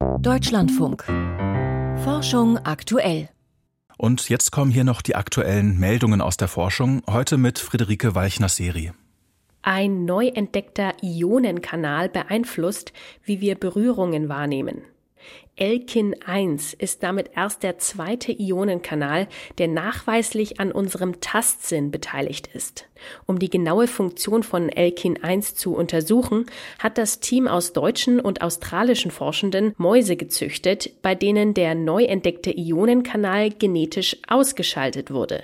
Deutschlandfunk. Forschung aktuell. Und jetzt kommen hier noch die aktuellen Meldungen aus der Forschung, heute mit Friederike Weichner-Seri. Ein neu entdeckter Ionenkanal beeinflusst, wie wir Berührungen wahrnehmen. Elkin 1 ist damit erst der zweite Ionenkanal, der nachweislich an unserem Tastsinn beteiligt ist. Um die genaue Funktion von Elkin 1 zu untersuchen, hat das Team aus deutschen und australischen Forschenden Mäuse gezüchtet, bei denen der neu entdeckte Ionenkanal genetisch ausgeschaltet wurde.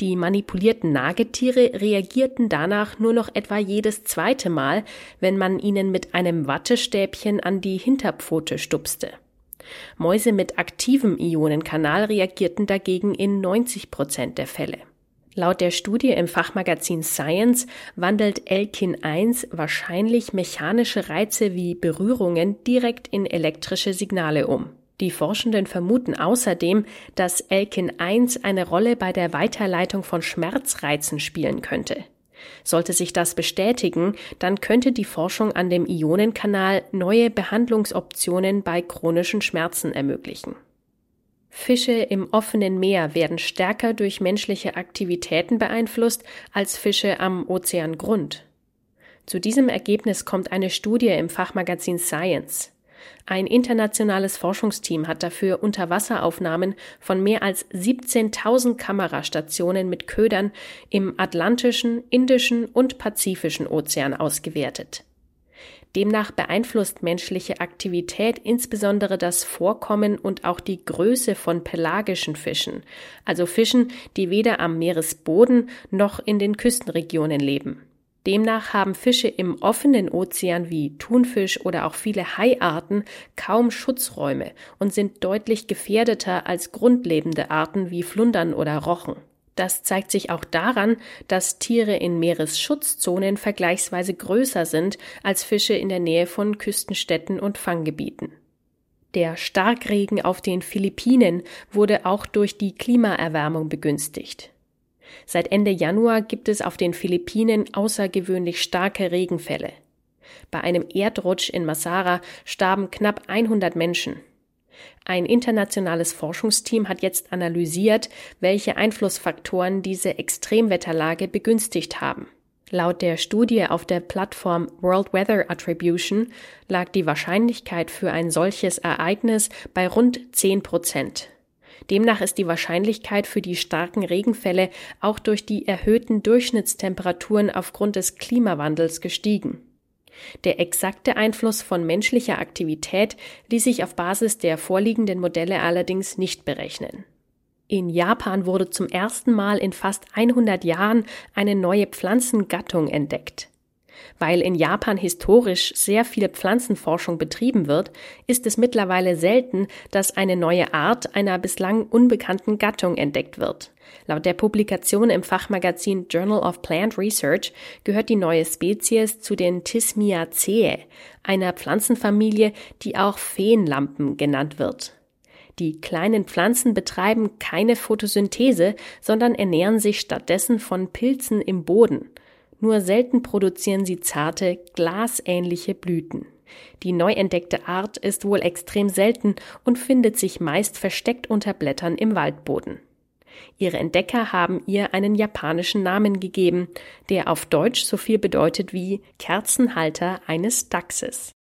Die manipulierten Nagetiere reagierten danach nur noch etwa jedes zweite Mal, wenn man ihnen mit einem Wattestäbchen an die Hinterpfote stupste. Mäuse mit aktivem Ionenkanal reagierten dagegen in 90 Prozent der Fälle. Laut der Studie im Fachmagazin Science wandelt Elkin 1 wahrscheinlich mechanische Reize wie Berührungen direkt in elektrische Signale um. Die Forschenden vermuten außerdem, dass Elkin 1 eine Rolle bei der Weiterleitung von Schmerzreizen spielen könnte. Sollte sich das bestätigen, dann könnte die Forschung an dem Ionenkanal neue Behandlungsoptionen bei chronischen Schmerzen ermöglichen. Fische im offenen Meer werden stärker durch menschliche Aktivitäten beeinflusst als Fische am Ozeangrund. Zu diesem Ergebnis kommt eine Studie im Fachmagazin Science. Ein internationales Forschungsteam hat dafür Unterwasseraufnahmen von mehr als 17.000 Kamerastationen mit Ködern im Atlantischen, Indischen und Pazifischen Ozean ausgewertet. Demnach beeinflusst menschliche Aktivität insbesondere das Vorkommen und auch die Größe von pelagischen Fischen, also Fischen, die weder am Meeresboden noch in den Küstenregionen leben. Demnach haben Fische im offenen Ozean wie Thunfisch oder auch viele Haiarten kaum Schutzräume und sind deutlich gefährdeter als grundlebende Arten wie Flundern oder Rochen. Das zeigt sich auch daran, dass Tiere in Meeresschutzzonen vergleichsweise größer sind als Fische in der Nähe von Küstenstädten und Fanggebieten. Der Starkregen auf den Philippinen wurde auch durch die Klimaerwärmung begünstigt. Seit Ende Januar gibt es auf den Philippinen außergewöhnlich starke Regenfälle. Bei einem Erdrutsch in Masara starben knapp 100 Menschen. Ein internationales Forschungsteam hat jetzt analysiert, welche Einflussfaktoren diese Extremwetterlage begünstigt haben. Laut der Studie auf der Plattform World Weather Attribution lag die Wahrscheinlichkeit für ein solches Ereignis bei rund 10 Prozent. Demnach ist die Wahrscheinlichkeit für die starken Regenfälle auch durch die erhöhten Durchschnittstemperaturen aufgrund des Klimawandels gestiegen. Der exakte Einfluss von menschlicher Aktivität ließ sich auf Basis der vorliegenden Modelle allerdings nicht berechnen. In Japan wurde zum ersten Mal in fast 100 Jahren eine neue Pflanzengattung entdeckt. Weil in Japan historisch sehr viel Pflanzenforschung betrieben wird, ist es mittlerweile selten, dass eine neue Art einer bislang unbekannten Gattung entdeckt wird. Laut der Publikation im Fachmagazin Journal of Plant Research gehört die neue Spezies zu den Thismiaceae, einer Pflanzenfamilie, die auch Feenlampen genannt wird. Die kleinen Pflanzen betreiben keine Photosynthese, sondern ernähren sich stattdessen von Pilzen im Boden. Nur selten produzieren sie zarte, glasähnliche Blüten. Die neu entdeckte Art ist wohl extrem selten und findet sich meist versteckt unter Blättern im Waldboden. Ihre Entdecker haben ihr einen japanischen Namen gegeben, der auf Deutsch so viel bedeutet wie Kerzenhalter eines Dachses.